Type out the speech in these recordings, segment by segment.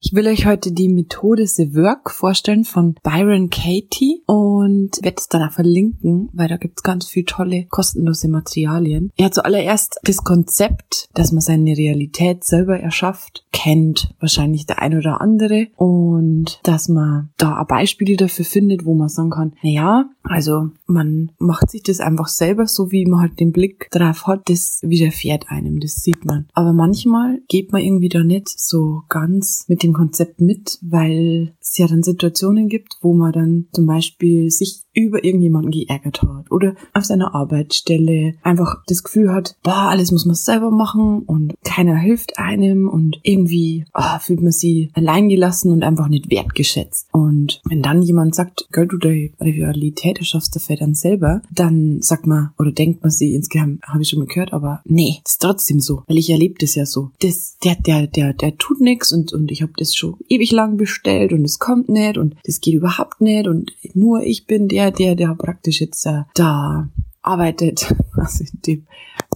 Ich will euch heute die Methode The Work vorstellen von Byron Katie und werde es dann auch verlinken, weil da gibt's ganz viel tolle kostenlose Materialien. Er hat zuallererst das Konzept, dass man seine Realität selber erschafft, kennt wahrscheinlich der ein oder andere und dass man da Beispiele dafür findet, wo man sagen kann, na ja, also man macht sich das einfach selber so, wie man halt den Blick drauf hat, das widerfährt einem, das sieht man. Aber manchmal geht man irgendwie da nicht so ganz mit dem dem Konzept mit, weil es ja dann Situationen gibt, wo man dann zum Beispiel sich über irgendjemanden geärgert hat oder auf seiner Arbeitsstelle einfach das Gefühl hat, boah, alles muss man selber machen und keiner hilft einem und irgendwie oh, fühlt man sich alleingelassen und einfach nicht wertgeschätzt. Und wenn dann jemand sagt, Girl, du deine Realität erschaffst dafür dann selber, dann sagt man oder denkt man sie insgeheim, habe ich schon mal gehört, aber nee, ist trotzdem so, weil ich erlebe das ja so. Das, der, der, der, der tut nichts und, und ich habe das schon ewig lang bestellt und es kommt nicht und das geht überhaupt nicht und nur ich bin der, der, der praktisch jetzt äh, da arbeitet, also in dem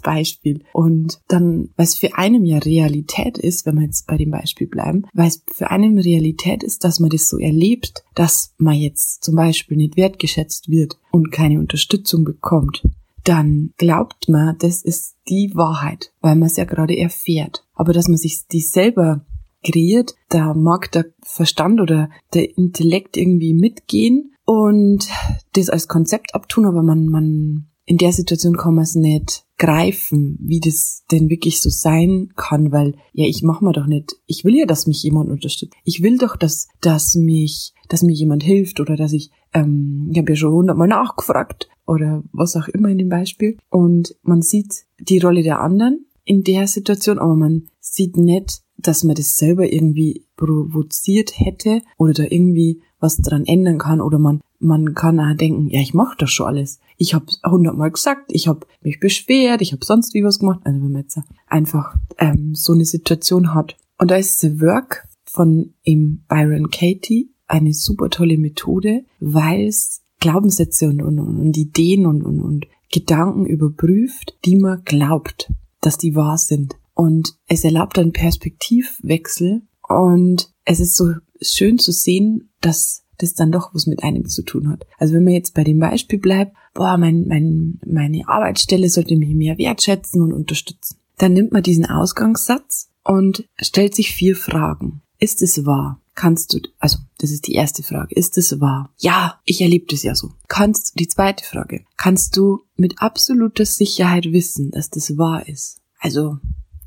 Beispiel. Und dann, es für einen ja Realität ist, wenn wir jetzt bei dem Beispiel bleiben, es für einen Realität ist, dass man das so erlebt, dass man jetzt zum Beispiel nicht wertgeschätzt wird und keine Unterstützung bekommt, dann glaubt man, das ist die Wahrheit, weil man es ja gerade erfährt. Aber dass man sich die selber kreiert, da mag der Verstand oder der Intellekt irgendwie mitgehen und das als Konzept abtun, aber man, man, in der Situation kann man es nicht greifen, wie das denn wirklich so sein kann, weil ja, ich mach mir doch nicht, ich will ja, dass mich jemand unterstützt. Ich will doch, dass, dass mich, dass mir jemand hilft oder dass ich, ähm, ich habe ja schon hundertmal nachgefragt oder was auch immer in dem Beispiel und man sieht die Rolle der anderen in der Situation, aber man sieht nicht, dass man das selber irgendwie provoziert hätte oder da irgendwie was dran ändern kann oder man man kann auch denken, ja, ich mache das schon alles. Ich habe hundertmal gesagt, ich habe mich beschwert, ich habe sonst wie was gemacht. Also wenn man jetzt einfach ähm, so eine Situation hat. Und da ist The Work von ihm Byron Katie eine super tolle Methode, weil es Glaubenssätze und, und, und Ideen und, und, und Gedanken überprüft, die man glaubt, dass die wahr sind. Und es erlaubt einen Perspektivwechsel und es ist so schön zu sehen, dass das dann doch was mit einem zu tun hat. Also wenn man jetzt bei dem Beispiel bleibt, boah, mein, mein, meine Arbeitsstelle sollte mich mehr wertschätzen und unterstützen. Dann nimmt man diesen Ausgangssatz und stellt sich vier Fragen. Ist es wahr? Kannst du, also das ist die erste Frage, ist es wahr? Ja, ich erlebe das ja so. Kannst, die zweite Frage, kannst du mit absoluter Sicherheit wissen, dass das wahr ist? Also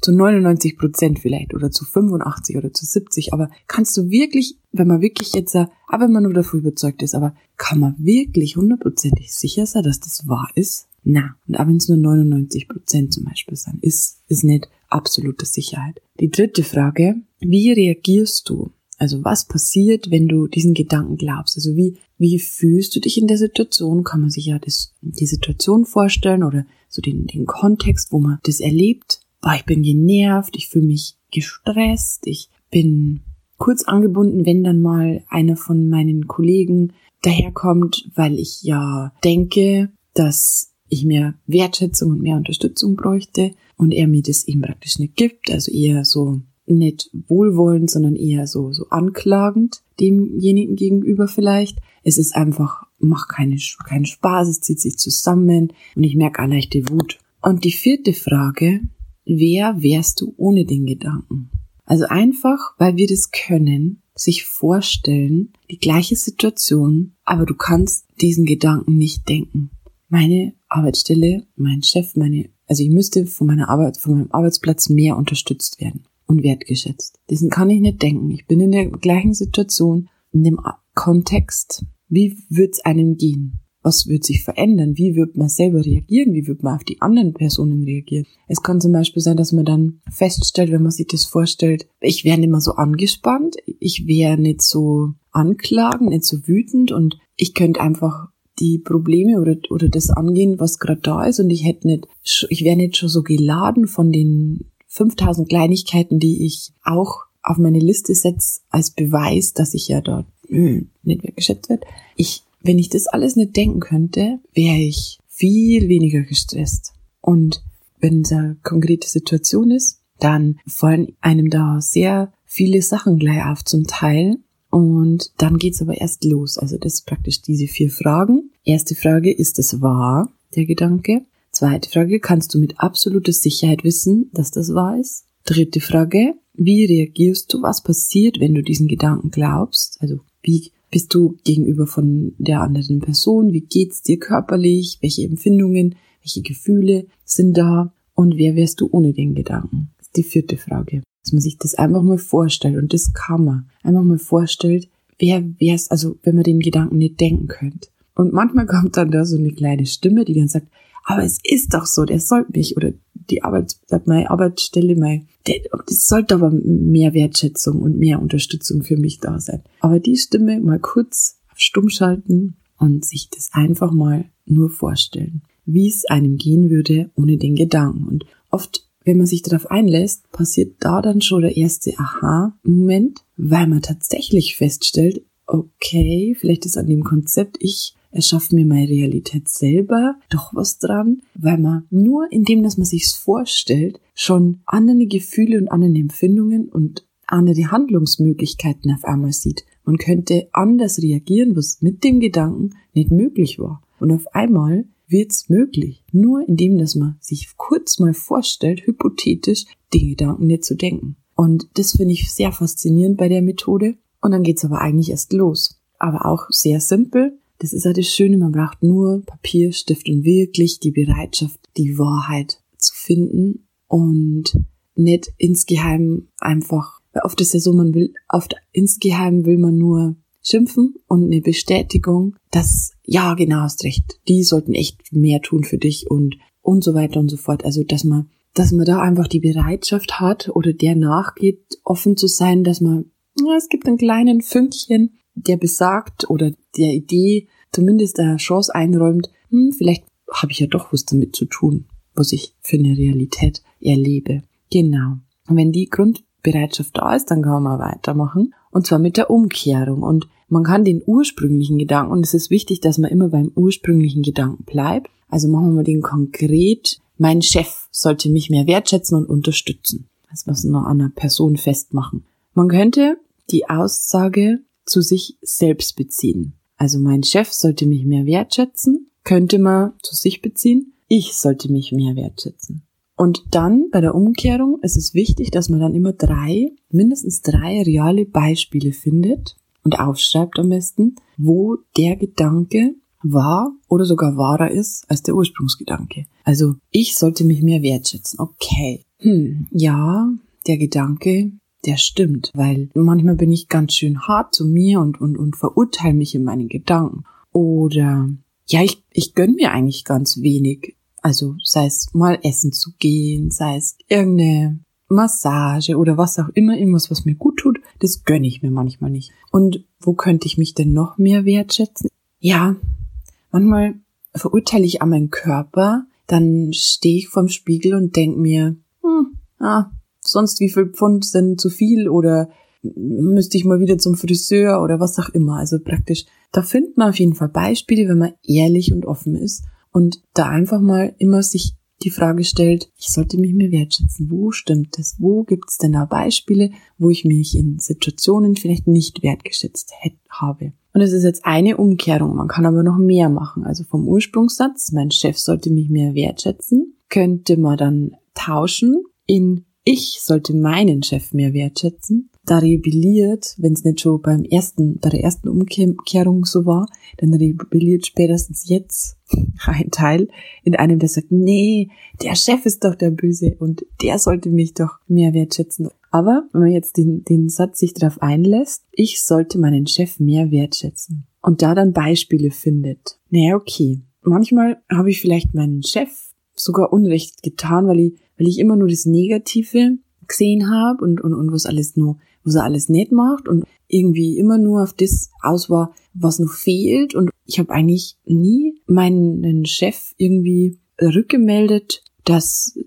zu 99 Prozent vielleicht oder zu 85 oder zu 70, aber kannst du wirklich, wenn man wirklich jetzt, aber wenn man nur davon überzeugt ist, aber kann man wirklich hundertprozentig sicher sein, dass das wahr ist? Na, und auch wenn es nur 99 Prozent zum Beispiel sind, ist, ist nicht absolute Sicherheit. Die dritte Frage, wie reagierst du? Also was passiert, wenn du diesen Gedanken glaubst? Also wie, wie fühlst du dich in der Situation? Kann man sich ja das, die Situation vorstellen oder so den, den Kontext, wo man das erlebt? Boah, ich bin genervt, ich fühle mich gestresst, ich bin kurz angebunden, wenn dann mal einer von meinen Kollegen daherkommt, weil ich ja denke, dass ich mehr Wertschätzung und mehr Unterstützung bräuchte und er mir das eben praktisch nicht gibt, also eher so nicht wohlwollend, sondern eher so, so anklagend demjenigen gegenüber vielleicht. Es ist einfach, macht keine, keinen Spaß, es zieht sich zusammen und ich merke eine leichte Wut. Und die vierte Frage, wer wärst du ohne den Gedanken? Also einfach, weil wir das können, sich vorstellen, die gleiche Situation, aber du kannst diesen Gedanken nicht denken. Meine Arbeitsstelle, mein Chef, meine, also ich müsste von meiner Arbeit, von meinem Arbeitsplatz mehr unterstützt werden und wertgeschätzt. Diesen kann ich nicht denken. Ich bin in der gleichen Situation, in dem Kontext. Wie wird's einem gehen? Was wird sich verändern? Wie wird man selber reagieren? Wie wird man auf die anderen Personen reagieren? Es kann zum Beispiel sein, dass man dann feststellt, wenn man sich das vorstellt, ich wäre nicht mehr so angespannt, ich wäre nicht so anklagend, nicht so wütend und ich könnte einfach die Probleme oder, oder das angehen, was gerade da ist und ich hätte nicht, ich wäre nicht schon so geladen von den 5000 Kleinigkeiten, die ich auch auf meine Liste setze als Beweis, dass ich ja da hm, nicht wertgeschätzt werde. Ich wenn ich das alles nicht denken könnte, wäre ich viel weniger gestresst. Und wenn es eine konkrete Situation ist, dann fallen einem da sehr viele Sachen gleich auf zum Teil. Und dann geht's aber erst los. Also das ist praktisch diese vier Fragen. Erste Frage, ist es wahr, der Gedanke? Zweite Frage, kannst du mit absoluter Sicherheit wissen, dass das wahr ist? Dritte Frage, wie reagierst du, was passiert, wenn du diesen Gedanken glaubst? Also wie bist du gegenüber von der anderen Person? Wie geht's dir körperlich? Welche Empfindungen, welche Gefühle sind da? Und wer wärst du ohne den Gedanken? Das ist die vierte Frage. Dass man sich das einfach mal vorstellt und das kann man. Einfach mal vorstellt, wer wär's, also wenn man den Gedanken nicht denken könnte. Und manchmal kommt dann da so eine kleine Stimme, die dann sagt, aber es ist doch so, der sollte mich oder die Arbeit, meine Arbeitsstelle, mein, das sollte aber mehr Wertschätzung und mehr Unterstützung für mich da sein. Aber die Stimme mal kurz auf stumm schalten und sich das einfach mal nur vorstellen, wie es einem gehen würde ohne den Gedanken. Und oft, wenn man sich darauf einlässt, passiert da dann schon der erste Aha-Moment, weil man tatsächlich feststellt, okay, vielleicht ist an dem Konzept, ich erschaffe mir meine Realität selber doch was dran, weil man nur indem, dass man sich's vorstellt, schon andere Gefühle und andere Empfindungen und andere Handlungsmöglichkeiten auf einmal sieht. Man könnte anders reagieren, was mit dem Gedanken nicht möglich war. Und auf einmal wird's möglich. Nur indem, dass man sich kurz mal vorstellt, hypothetisch, den Gedanken nicht zu denken. Und das finde ich sehr faszinierend bei der Methode. Und dann geht's aber eigentlich erst los. Aber auch sehr simpel. Das ist ja das Schöne, man braucht nur Papier, Stift und wirklich die Bereitschaft, die Wahrheit zu finden und nicht insgeheim einfach, weil oft ist ja so, man will, oft insgeheim will man nur schimpfen und eine Bestätigung, dass, ja, genau, hast recht, die sollten echt mehr tun für dich und, und so weiter und so fort. Also, dass man, dass man da einfach die Bereitschaft hat oder der nachgeht, offen zu sein, dass man, ja, es gibt einen kleinen Fünkchen, der besagt oder der Idee zumindest eine Chance einräumt, hm, vielleicht habe ich ja doch was damit zu tun, was ich für eine Realität erlebe. Genau. Und wenn die Grundbereitschaft da ist, dann kann man weitermachen. Und zwar mit der Umkehrung. Und man kann den ursprünglichen Gedanken, und es ist wichtig, dass man immer beim ursprünglichen Gedanken bleibt. Also machen wir den konkret. Mein Chef sollte mich mehr wertschätzen und unterstützen. Das muss man an einer Person festmachen. Man könnte die Aussage zu sich selbst beziehen. Also mein Chef sollte mich mehr wertschätzen, könnte man zu sich beziehen. Ich sollte mich mehr wertschätzen. Und dann bei der Umkehrung ist es wichtig, dass man dann immer drei, mindestens drei reale Beispiele findet und aufschreibt am besten, wo der Gedanke wahr oder sogar wahrer ist als der Ursprungsgedanke. Also ich sollte mich mehr wertschätzen. Okay. Hm, ja, der Gedanke der stimmt, weil manchmal bin ich ganz schön hart zu mir und, und, und verurteile mich in meinen Gedanken. Oder ja, ich, ich gönn mir eigentlich ganz wenig. Also sei es mal essen zu gehen, sei es irgendeine Massage oder was auch immer, irgendwas, was mir gut tut, das gönne ich mir manchmal nicht. Und wo könnte ich mich denn noch mehr wertschätzen? Ja, manchmal verurteile ich an meinen Körper, dann stehe ich vorm Spiegel und denk mir, hm, ah, sonst wie viel Pfund sind zu viel oder müsste ich mal wieder zum Friseur oder was auch immer. Also praktisch, da findet man auf jeden Fall Beispiele, wenn man ehrlich und offen ist und da einfach mal immer sich die Frage stellt, ich sollte mich mehr wertschätzen. Wo stimmt das? Wo gibt es denn da Beispiele, wo ich mich in Situationen vielleicht nicht wertgeschätzt habe? Und es ist jetzt eine Umkehrung. Man kann aber noch mehr machen. Also vom Ursprungssatz, mein Chef sollte mich mehr wertschätzen, könnte man dann tauschen in ich sollte meinen Chef mehr wertschätzen. Da rebelliert, wenn es nicht schon beim ersten, bei der ersten Umkehrung so war, dann rebelliert spätestens jetzt ein Teil in einem, der sagt, nee, der Chef ist doch der Böse und der sollte mich doch mehr wertschätzen. Aber wenn man jetzt den, den Satz sich darauf einlässt, ich sollte meinen Chef mehr wertschätzen und da dann Beispiele findet, naja, okay. Manchmal habe ich vielleicht meinen Chef sogar Unrecht getan, weil ich weil ich immer nur das Negative gesehen habe und, und, und was alles nur, was er alles nicht macht und irgendwie immer nur auf das aus war, was noch fehlt. Und ich habe eigentlich nie meinen Chef irgendwie rückgemeldet, dass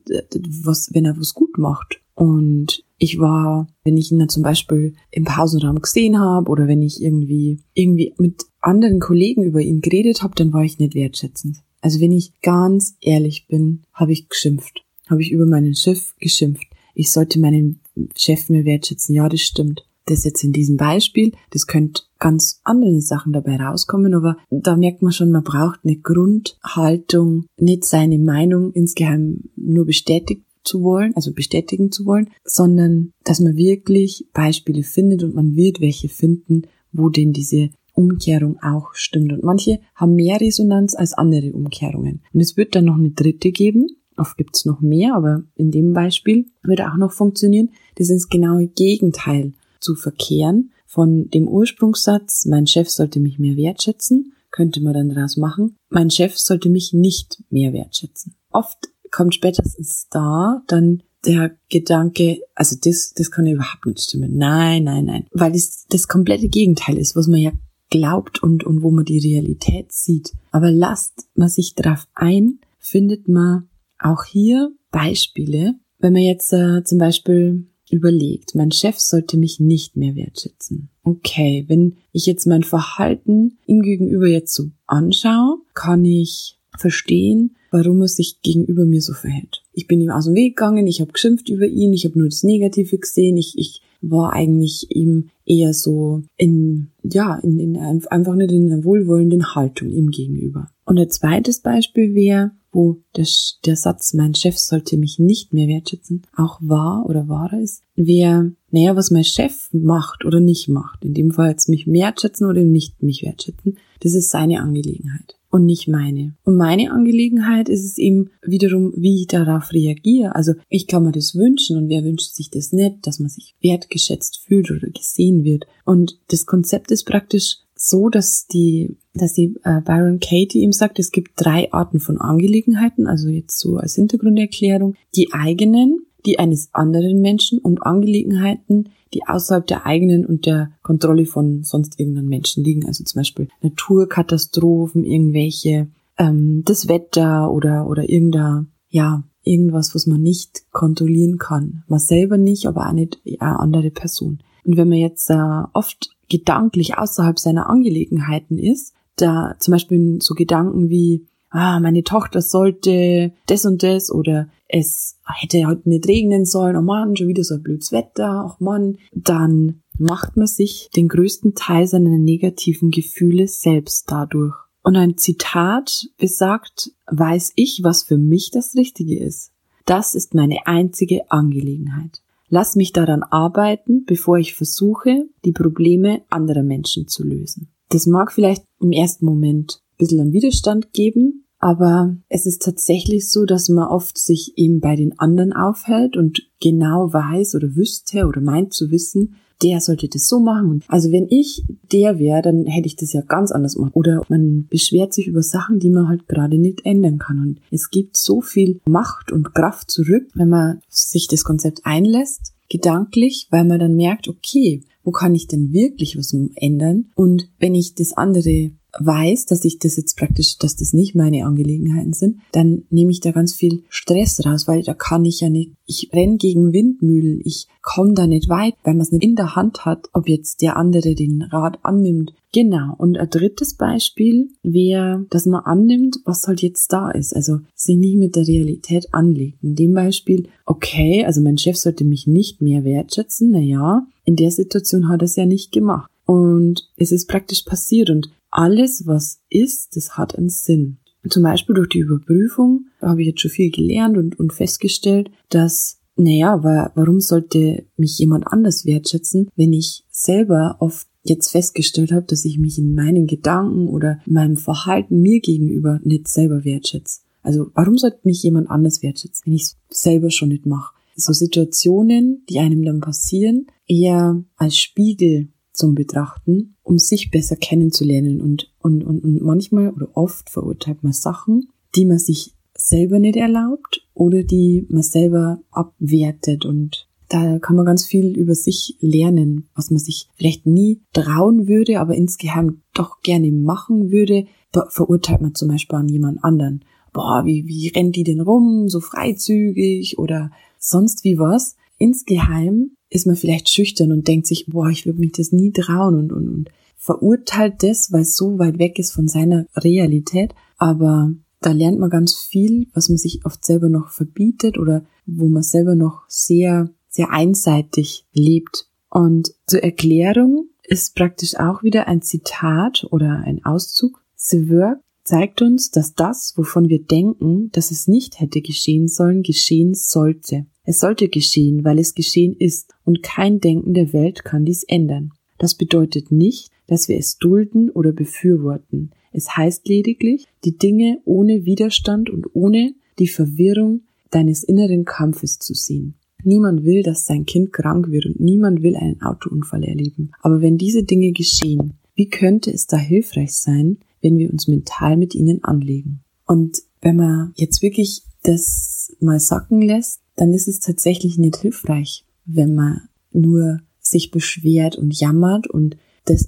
was, wenn er was gut macht. Und ich war, wenn ich ihn dann zum Beispiel im Pausenraum gesehen habe oder wenn ich irgendwie irgendwie mit anderen Kollegen über ihn geredet habe, dann war ich nicht wertschätzend. Also wenn ich ganz ehrlich bin, habe ich geschimpft habe ich über meinen Chef geschimpft. ich sollte meinen Chef mehr wertschätzen. Ja, das stimmt. Das jetzt in diesem Beispiel, das könnte ganz andere Sachen dabei rauskommen, aber da merkt man schon, man braucht eine Grundhaltung, nicht seine Meinung insgeheim nur bestätigt zu wollen, also bestätigen zu wollen, sondern dass man wirklich Beispiele findet und man wird welche finden, wo denn diese Umkehrung auch stimmt. Und manche haben mehr Resonanz als andere Umkehrungen. Und es wird dann noch eine dritte geben. Oft gibt es noch mehr, aber in dem Beispiel wird auch noch funktionieren. Das ist genaue Gegenteil zu verkehren von dem Ursprungssatz, mein Chef sollte mich mehr wertschätzen, könnte man dann daraus machen, mein Chef sollte mich nicht mehr wertschätzen. Oft kommt spätestens da dann der Gedanke, also das, das kann überhaupt nicht stimmen. Nein, nein, nein. Weil es das komplette Gegenteil ist, was man ja glaubt und, und wo man die Realität sieht. Aber lasst man sich darauf ein, findet man auch hier Beispiele. Wenn man jetzt äh, zum Beispiel überlegt, mein Chef sollte mich nicht mehr wertschätzen. Okay, wenn ich jetzt mein Verhalten ihm gegenüber jetzt so anschaue, kann ich verstehen, warum er sich gegenüber mir so verhält. Ich bin ihm aus dem Weg gegangen, ich habe geschimpft über ihn, ich habe nur das Negative gesehen, ich, ich war eigentlich ihm eher so in, ja, in, in einfach nicht in einer wohlwollenden Haltung ihm gegenüber. Und ein zweites Beispiel wäre, wo der, der Satz, mein Chef sollte mich nicht mehr wertschätzen, auch wahr oder wahrer ist, wäre, naja, was mein Chef macht oder nicht macht, in dem Fall jetzt mich wertschätzen oder nicht mich wertschätzen, das ist seine Angelegenheit und nicht meine. Und meine Angelegenheit ist es eben wiederum, wie ich darauf reagiere. Also ich kann mir das wünschen und wer wünscht sich das nicht, dass man sich wertgeschätzt fühlt oder gesehen wird. Und das Konzept ist praktisch so, dass die, dass die äh, Byron Katie ihm sagt, es gibt drei Arten von Angelegenheiten, also jetzt so als Hintergrunderklärung, die eigenen, die eines anderen Menschen und Angelegenheiten, die außerhalb der eigenen und der Kontrolle von sonst irgendeinem Menschen liegen. Also zum Beispiel Naturkatastrophen, irgendwelche, ähm, das Wetter oder, oder irgendein, ja, irgendwas, was man nicht kontrollieren kann. Man selber nicht, aber auch nicht eine andere Person. Und wenn man jetzt äh, oft gedanklich außerhalb seiner Angelegenheiten ist, da zum Beispiel so Gedanken wie, ah, meine Tochter sollte das und das oder es hätte heute nicht regnen sollen, oh Mann, schon wieder so ein blödes Wetter, oh Mann, dann macht man sich den größten Teil seiner negativen Gefühle selbst dadurch. Und ein Zitat besagt, weiß ich, was für mich das Richtige ist. Das ist meine einzige Angelegenheit. Lass mich daran arbeiten, bevor ich versuche, die Probleme anderer Menschen zu lösen. Das mag vielleicht im ersten Moment bisschen an Widerstand geben, aber es ist tatsächlich so, dass man oft sich eben bei den anderen aufhält und genau weiß oder wüsste oder meint zu wissen, der sollte das so machen. Also wenn ich der wäre, dann hätte ich das ja ganz anders gemacht. Oder man beschwert sich über Sachen, die man halt gerade nicht ändern kann. Und es gibt so viel Macht und Kraft zurück, wenn man sich das Konzept einlässt, gedanklich, weil man dann merkt, okay, wo kann ich denn wirklich was ändern? Und wenn ich das andere weiß, dass ich das jetzt praktisch, dass das nicht meine Angelegenheiten sind, dann nehme ich da ganz viel Stress raus, weil da kann ich ja nicht, ich renn gegen Windmühlen, ich komme da nicht weit, weil man es nicht in der Hand hat, ob jetzt der andere den Rat annimmt. Genau. Und ein drittes Beispiel wäre, dass man annimmt, was halt jetzt da ist. Also sich nicht mit der Realität anlegt. In dem Beispiel, okay, also mein Chef sollte mich nicht mehr wertschätzen. Naja, in der Situation hat er es ja nicht gemacht. Und es ist praktisch passiert und alles, was ist, das hat einen Sinn. Zum Beispiel durch die Überprüfung habe ich jetzt schon viel gelernt und, und festgestellt, dass, naja, warum sollte mich jemand anders wertschätzen, wenn ich selber oft jetzt festgestellt habe, dass ich mich in meinen Gedanken oder meinem Verhalten mir gegenüber nicht selber wertschätze. Also warum sollte mich jemand anders wertschätzen, wenn ich es selber schon nicht mache? So Situationen, die einem dann passieren, eher als Spiegel zum Betrachten, um sich besser kennenzulernen. Und, und, und, und manchmal oder oft verurteilt man Sachen, die man sich selber nicht erlaubt oder die man selber abwertet. Und da kann man ganz viel über sich lernen, was man sich vielleicht nie trauen würde, aber insgeheim doch gerne machen würde. Verurteilt man zum Beispiel an jemand anderen. Boah, wie, wie rennt die denn rum, so freizügig oder sonst wie was. Insgeheim ist man vielleicht schüchtern und denkt sich, boah, ich würde mich das nie trauen und, und, und verurteilt das, weil es so weit weg ist von seiner Realität. Aber da lernt man ganz viel, was man sich oft selber noch verbietet oder wo man selber noch sehr, sehr einseitig lebt. Und zur Erklärung ist praktisch auch wieder ein Zitat oder ein Auszug. The Work zeigt uns, dass das, wovon wir denken, dass es nicht hätte geschehen sollen, geschehen sollte. Es sollte geschehen, weil es geschehen ist, und kein Denken der Welt kann dies ändern. Das bedeutet nicht, dass wir es dulden oder befürworten. Es heißt lediglich, die Dinge ohne Widerstand und ohne die Verwirrung deines inneren Kampfes zu sehen. Niemand will, dass sein Kind krank wird und niemand will einen Autounfall erleben. Aber wenn diese Dinge geschehen, wie könnte es da hilfreich sein, wenn wir uns mental mit ihnen anlegen? Und wenn man jetzt wirklich das mal sacken lässt, dann ist es tatsächlich nicht hilfreich, wenn man nur sich beschwert und jammert und das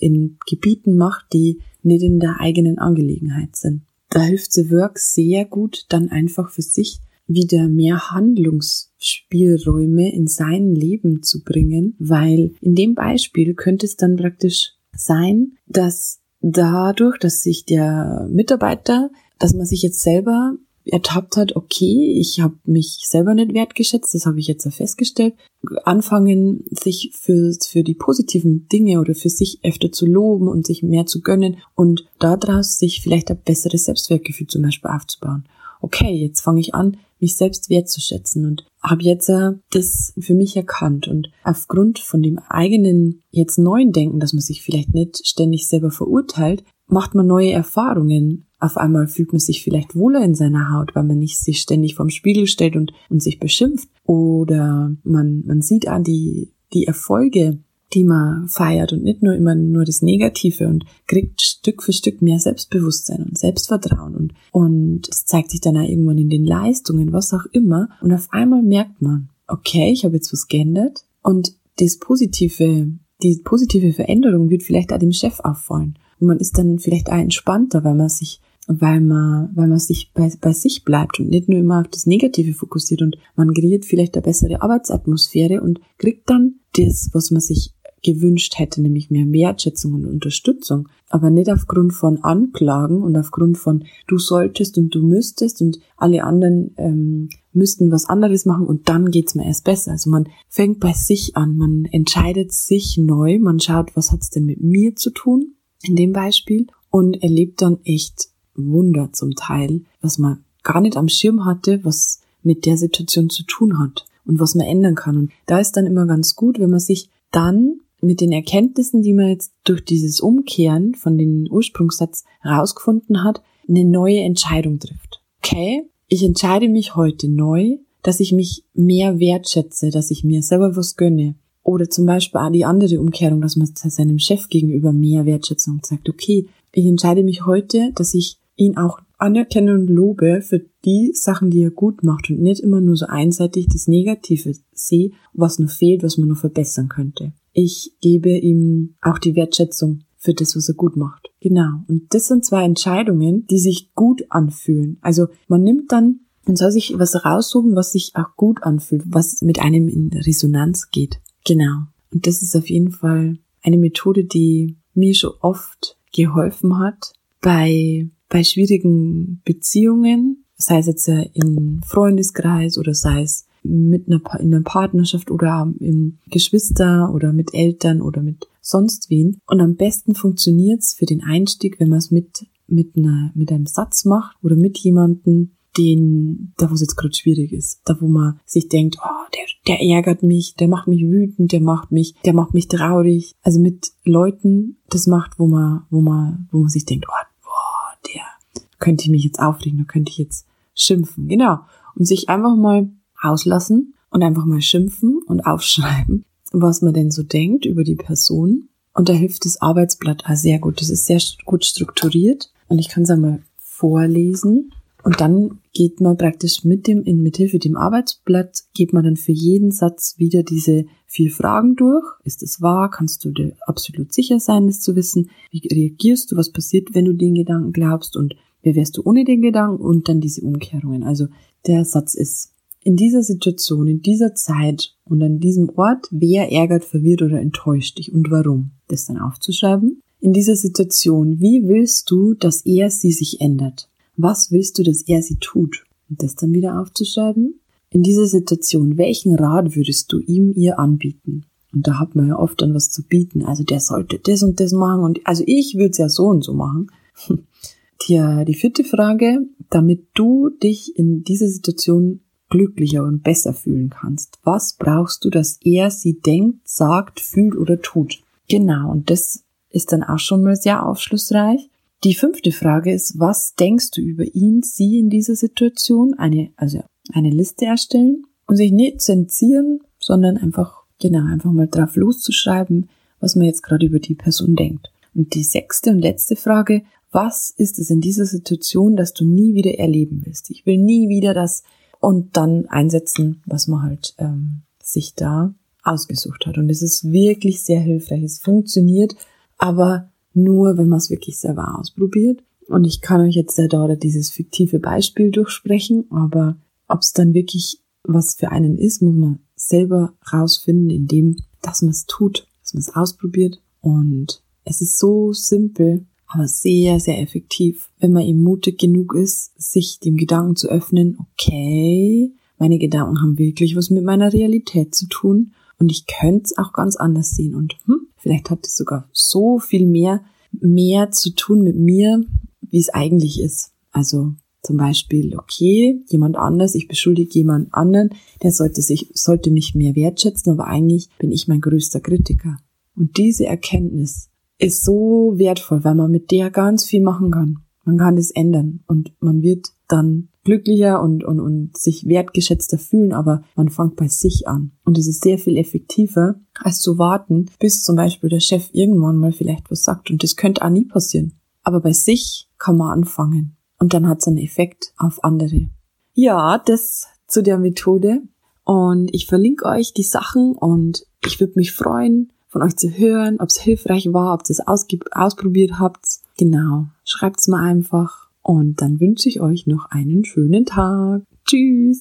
in Gebieten macht, die nicht in der eigenen Angelegenheit sind. Da hilft The Work sehr gut, dann einfach für sich wieder mehr Handlungsspielräume in sein Leben zu bringen, weil in dem Beispiel könnte es dann praktisch sein, dass dadurch, dass sich der Mitarbeiter, dass man sich jetzt selber ertappt hat, okay, ich habe mich selber nicht wertgeschätzt, das habe ich jetzt festgestellt, anfangen, sich für, für die positiven Dinge oder für sich öfter zu loben und sich mehr zu gönnen und daraus sich vielleicht ein besseres Selbstwertgefühl zum Beispiel aufzubauen. Okay, jetzt fange ich an, mich selbst wertzuschätzen und habe jetzt äh, das für mich erkannt und aufgrund von dem eigenen jetzt neuen Denken, dass man sich vielleicht nicht ständig selber verurteilt, macht man neue Erfahrungen auf einmal fühlt man sich vielleicht wohler in seiner Haut, weil man nicht sich ständig vorm Spiegel stellt und, und sich beschimpft. Oder man, man sieht an die, die Erfolge, die man feiert und nicht nur immer nur das Negative und kriegt Stück für Stück mehr Selbstbewusstsein und Selbstvertrauen und, und es zeigt sich dann auch irgendwann in den Leistungen, was auch immer. Und auf einmal merkt man, okay, ich habe jetzt was geändert und das positive, die positive Veränderung wird vielleicht auch dem Chef auffallen. Und man ist dann vielleicht auch entspannter, weil man sich weil man, weil man sich bei, bei sich bleibt und nicht nur immer auf das Negative fokussiert und man kreiert vielleicht eine bessere Arbeitsatmosphäre und kriegt dann das, was man sich gewünscht hätte, nämlich mehr Wertschätzung und Unterstützung, aber nicht aufgrund von Anklagen und aufgrund von du solltest und du müsstest und alle anderen ähm, müssten was anderes machen und dann geht's mir erst besser. Also man fängt bei sich an, man entscheidet sich neu, man schaut, was hat's denn mit mir zu tun in dem Beispiel und erlebt dann echt Wunder zum Teil, was man gar nicht am Schirm hatte, was mit der Situation zu tun hat und was man ändern kann. Und da ist dann immer ganz gut, wenn man sich dann mit den Erkenntnissen, die man jetzt durch dieses Umkehren von den Ursprungssatz rausgefunden hat, eine neue Entscheidung trifft. Okay, ich entscheide mich heute neu, dass ich mich mehr wertschätze, dass ich mir selber was gönne. Oder zum Beispiel auch die andere Umkehrung, dass man seinem Chef gegenüber mehr Wertschätzung sagt. Okay, ich entscheide mich heute, dass ich ihn auch anerkenne und lobe für die Sachen, die er gut macht und nicht immer nur so einseitig das Negative sehe, was noch fehlt, was man noch verbessern könnte. Ich gebe ihm auch die Wertschätzung für das, was er gut macht. Genau. Und das sind zwei Entscheidungen, die sich gut anfühlen. Also man nimmt dann und soll sich was raussuchen, was sich auch gut anfühlt, was mit einem in Resonanz geht. Genau. Und das ist auf jeden Fall eine Methode, die mir schon oft geholfen hat bei bei schwierigen Beziehungen, sei es jetzt im Freundeskreis oder sei es mit einer, in einer Partnerschaft oder im Geschwister oder mit Eltern oder mit sonst wen. Und am besten funktioniert's für den Einstieg, wenn man es mit, mit mit einem Satz macht oder mit jemandem, den, da wo es jetzt gerade schwierig ist, da wo man sich denkt, oh, der, der ärgert mich, der macht mich wütend, der macht mich, der macht mich traurig. Also mit Leuten das macht, wo man, wo man, wo man sich denkt, oh, könnte ich mich jetzt aufregen, da könnte ich jetzt schimpfen. Genau. Und sich einfach mal auslassen und einfach mal schimpfen und aufschreiben, was man denn so denkt über die Person. Und da hilft das Arbeitsblatt auch sehr gut. Das ist sehr gut strukturiert und ich kann es einmal vorlesen. Und dann geht man praktisch mit dem, in mithilfe dem Arbeitsblatt, geht man dann für jeden Satz wieder diese vier Fragen durch. Ist es wahr? Kannst du dir absolut sicher sein, das zu wissen? Wie reagierst du? Was passiert, wenn du den Gedanken glaubst? Und Wer wärst du ohne den Gedanken? Und dann diese Umkehrungen. Also der Satz ist, in dieser Situation, in dieser Zeit und an diesem Ort, wer ärgert, verwirrt oder enttäuscht dich und warum? Das dann aufzuschreiben. In dieser Situation, wie willst du, dass er sie sich ändert? Was willst du, dass er sie tut? Und das dann wieder aufzuschreiben. In dieser Situation, welchen Rat würdest du ihm, ihr anbieten? Und da hat man ja oft dann was zu bieten. Also der sollte das und das machen und also ich würde es ja so und so machen. Tja, die vierte Frage, damit du dich in dieser Situation glücklicher und besser fühlen kannst. Was brauchst du, dass er sie denkt, sagt, fühlt oder tut? Genau, und das ist dann auch schon mal sehr aufschlussreich. Die fünfte Frage ist, was denkst du über ihn, sie in dieser Situation? Eine, also eine Liste erstellen und sich nicht zensieren, sondern einfach, genau, einfach mal drauf loszuschreiben, was man jetzt gerade über die Person denkt. Und die sechste und letzte Frage, was ist es in dieser Situation, dass du nie wieder erleben willst? Ich will nie wieder das und dann einsetzen, was man halt ähm, sich da ausgesucht hat. Und es ist wirklich sehr hilfreich. Es funktioniert, aber nur, wenn man es wirklich selber ausprobiert. Und ich kann euch jetzt da dieses fiktive Beispiel durchsprechen, aber ob es dann wirklich was für einen ist, muss man selber rausfinden, indem, dass man es tut, dass man es ausprobiert. Und es ist so simpel, aber sehr, sehr effektiv, wenn man ihm mutig genug ist, sich dem Gedanken zu öffnen, okay, meine Gedanken haben wirklich was mit meiner Realität zu tun und ich könnte es auch ganz anders sehen und hm, vielleicht hat es sogar so viel mehr, mehr zu tun mit mir, wie es eigentlich ist. Also zum Beispiel, okay, jemand anders, ich beschuldige jemand anderen, der sollte sich, sollte mich mehr wertschätzen, aber eigentlich bin ich mein größter Kritiker. Und diese Erkenntnis ist so wertvoll, weil man mit der ganz viel machen kann. Man kann das ändern und man wird dann glücklicher und, und, und sich wertgeschätzter fühlen, aber man fängt bei sich an. Und es ist sehr viel effektiver, als zu warten, bis zum Beispiel der Chef irgendwann mal vielleicht was sagt. Und das könnte auch nie passieren. Aber bei sich kann man anfangen. Und dann hat es einen Effekt auf andere. Ja, das zu der Methode. Und ich verlinke euch die Sachen und ich würde mich freuen, von euch zu hören, ob es hilfreich war, ob ihr es ausprobiert habt. Genau, schreibt's mir einfach. Und dann wünsche ich euch noch einen schönen Tag. Tschüss.